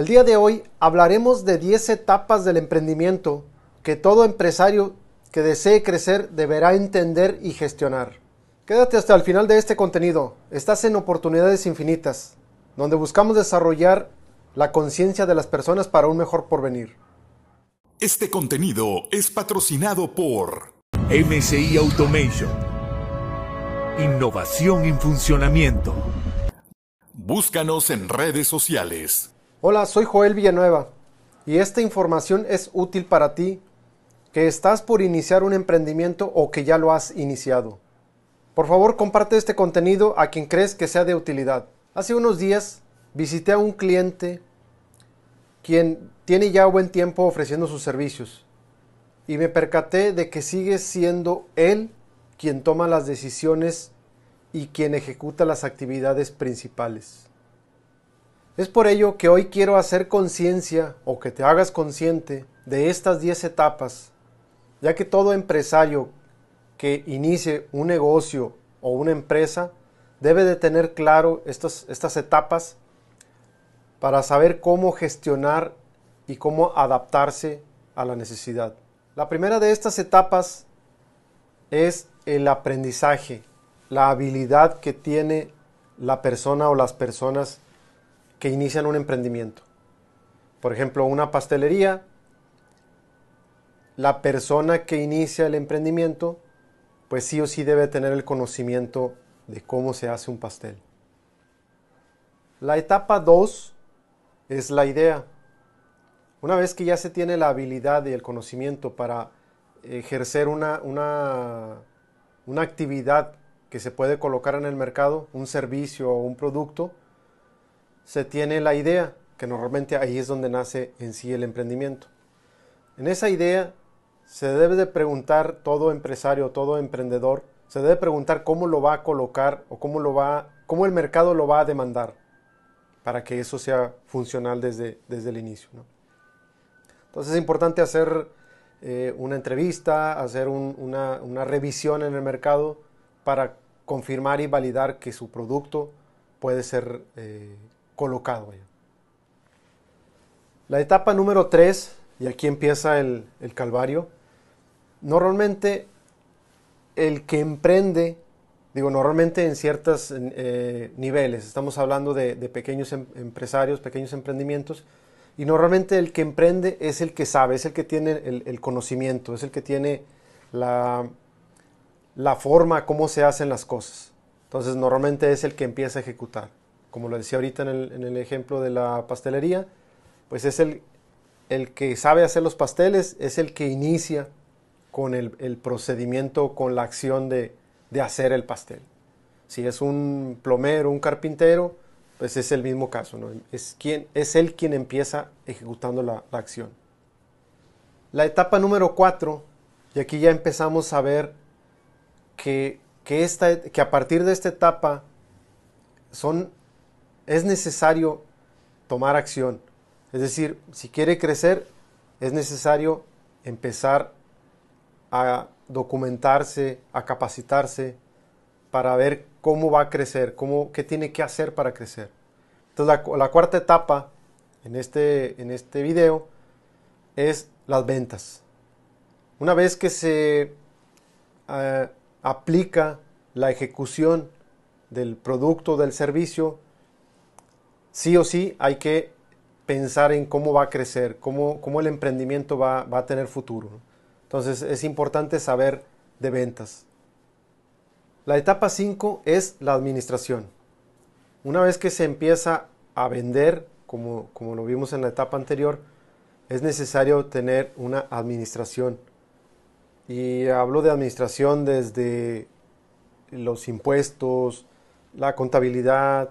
El día de hoy hablaremos de 10 etapas del emprendimiento que todo empresario que desee crecer deberá entender y gestionar. Quédate hasta el final de este contenido. Estás en oportunidades infinitas, donde buscamos desarrollar la conciencia de las personas para un mejor porvenir. Este contenido es patrocinado por MCI Automation. Innovación en funcionamiento. Búscanos en redes sociales. Hola, soy Joel Villanueva y esta información es útil para ti que estás por iniciar un emprendimiento o que ya lo has iniciado. Por favor, comparte este contenido a quien crees que sea de utilidad. Hace unos días visité a un cliente quien tiene ya buen tiempo ofreciendo sus servicios y me percaté de que sigue siendo él quien toma las decisiones y quien ejecuta las actividades principales. Es por ello que hoy quiero hacer conciencia o que te hagas consciente de estas 10 etapas, ya que todo empresario que inicie un negocio o una empresa debe de tener claro estas, estas etapas para saber cómo gestionar y cómo adaptarse a la necesidad. La primera de estas etapas es el aprendizaje, la habilidad que tiene la persona o las personas que inician un emprendimiento. Por ejemplo, una pastelería, la persona que inicia el emprendimiento, pues sí o sí debe tener el conocimiento de cómo se hace un pastel. La etapa 2 es la idea. Una vez que ya se tiene la habilidad y el conocimiento para ejercer una, una, una actividad que se puede colocar en el mercado, un servicio o un producto, se tiene la idea, que normalmente ahí es donde nace en sí el emprendimiento. En esa idea se debe de preguntar todo empresario, todo emprendedor, se debe preguntar cómo lo va a colocar o cómo lo va, cómo el mercado lo va a demandar para que eso sea funcional desde, desde el inicio. Entonces es importante hacer eh, una entrevista, hacer una, revisión en el mercado para confirmar y validar que su producto puede ser eh, colocado. La etapa número 3, y aquí empieza el, calvario, normalmente el que emprende, digo, normalmente en ciertos eh, niveles, estamos hablando de, pequeños em, empresarios, pequeños emprendimientos, y normalmente el que emprende es el que sabe, es el que tiene el, conocimiento, es el que tiene la, la forma, cómo se hacen las cosas. Entonces normalmente es el que empieza a ejecutar como lo decía ahorita en el, ejemplo de la pastelería, pues es el, el, que sabe hacer los pasteles, es el que inicia con el, procedimiento, con la acción de, hacer el pastel. Si es un plomero, un carpintero, pues es el mismo caso, ¿no? es, quien, es él quien empieza ejecutando la, acción. La etapa número cuatro, y aquí ya empezamos a ver que, que, esta, que a partir de esta etapa son es necesario tomar acción. Es decir, si quiere crecer, es necesario empezar a documentarse, a capacitarse para ver cómo va a crecer, cómo, qué tiene que hacer para crecer. Entonces, la, cuarta etapa en este, en este video es las ventas. Una vez que se eh, aplica la ejecución del producto, del servicio, sí o sí hay que pensar en cómo va a crecer, cómo, cómo el emprendimiento va, a tener futuro. Entonces es importante saber de ventas. La etapa 5 es la administración. Una vez que se empieza a vender, como, como lo vimos en la etapa anterior, es necesario tener una administración. Y hablo de administración desde los impuestos, la contabilidad,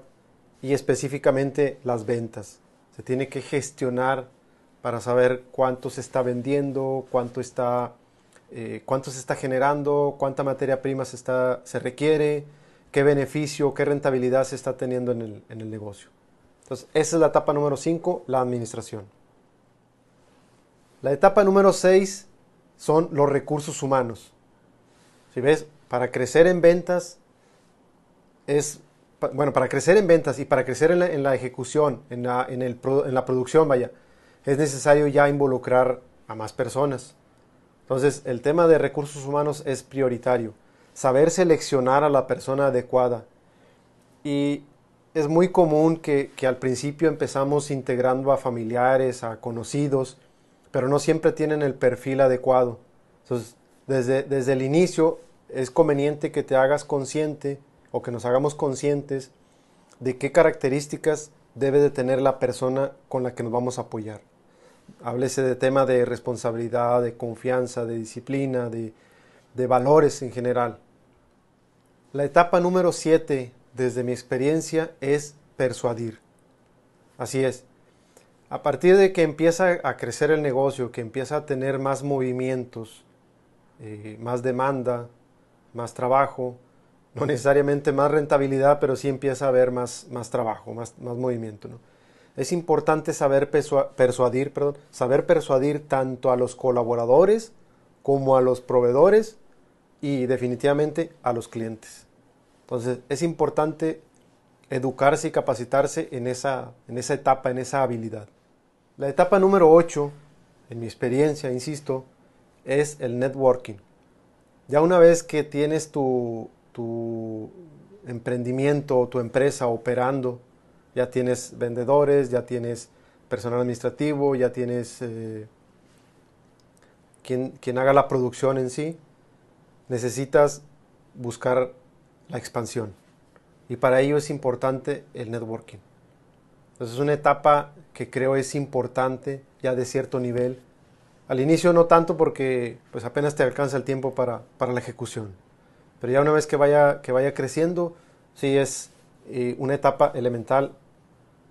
y específicamente las ventas. Se tiene que gestionar para saber cuánto se está vendiendo, cuánto, está, eh, cuánto se está generando, cuánta materia prima se, está, se requiere, qué beneficio, qué rentabilidad se está teniendo en el, en el negocio. Entonces, esa es la etapa número 5, la administración. La etapa número 6 son los recursos humanos. Si ves, para crecer en ventas es bueno, para crecer en ventas y para crecer en la, ejecución, en la, producción, vaya, es necesario ya involucrar a más personas. Entonces, el tema de recursos humanos es prioritario. Saber seleccionar a la persona adecuada. Y es muy común que, al principio empezamos integrando a familiares, a conocidos, pero no siempre tienen el perfil adecuado. Entonces, desde el inicio es conveniente que te hagas consciente o que nos hagamos conscientes de qué características debe de tener la persona con la que nos vamos a apoyar. Háblese de tema de responsabilidad, de confianza, de disciplina, de, de valores en general. La etapa número 7, desde mi experiencia, es persuadir. Así es. A partir de que empieza a crecer el negocio, que empieza a tener más movimientos, eh, más demanda, más trabajo, no necesariamente más rentabilidad, pero sí empieza a haber más, más trabajo, más, más movimiento. ¿no? Es importante saber persuadir, perdón, saber persuadir tanto a los colaboradores como a los proveedores y definitivamente a los clientes. Entonces es importante educarse y capacitarse en esa, en esa etapa, en esa habilidad. La etapa número 8, en mi experiencia, insisto, es el networking. Ya una vez que tienes tu, tu emprendimiento o tu empresa operando, ya tienes vendedores, ya tienes personal administrativo, ya tienes eh, quien, quien haga la producción en sí, necesitas buscar la expansión. Y para ello es importante el networking. Entonces es una etapa que creo es importante ya de cierto nivel. Al inicio no tanto porque pues apenas te alcanza el tiempo para, para la ejecución. Pero ya una vez que vaya, que vaya creciendo, sí es eh, una etapa elemental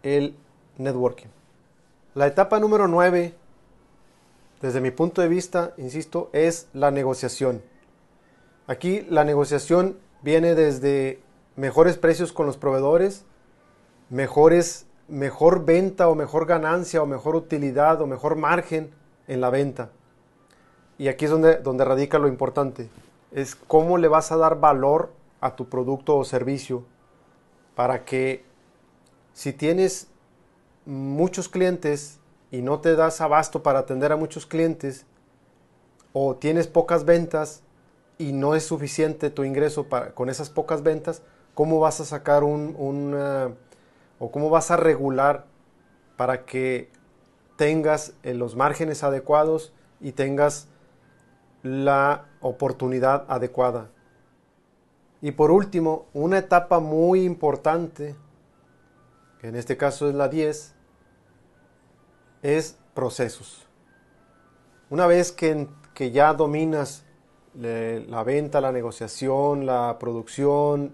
el networking. La etapa número 9, desde mi punto de vista, insisto, es la negociación. Aquí la negociación viene desde mejores precios con los proveedores, mejores, mejor venta o mejor ganancia o mejor utilidad o mejor margen en la venta. Y aquí es donde, donde radica lo importante es cómo le vas a dar valor a tu producto o servicio para que si tienes muchos clientes y no te das abasto para atender a muchos clientes o tienes pocas ventas y no es suficiente tu ingreso para, con esas pocas ventas, ¿cómo vas a sacar un, o cómo vas a regular para que tengas eh, los márgenes adecuados y tengas la oportunidad adecuada. Y por último, una etapa muy importante, que en este caso es la 10, es procesos. Una vez que, que ya dominas la venta, la negociación, la producción,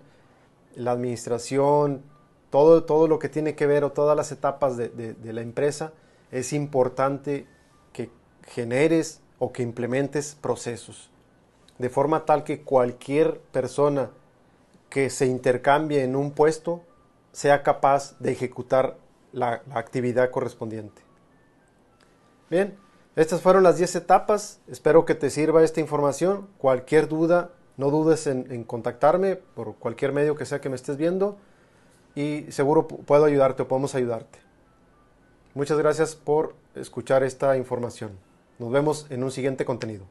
la administración, todo, todo lo que tiene que ver o todas las etapas de, de la empresa, es importante que generes o que implementes procesos de forma tal que cualquier persona que se intercambie en un puesto sea capaz de ejecutar la, actividad correspondiente. Bien, estas fueron las 10 etapas. Espero que te sirva esta información. Cualquier duda, no dudes en, en, contactarme por cualquier medio que sea que me estés viendo y seguro puedo ayudarte o podemos ayudarte. Muchas gracias por escuchar esta información. Nos vemos en un siguiente contenido.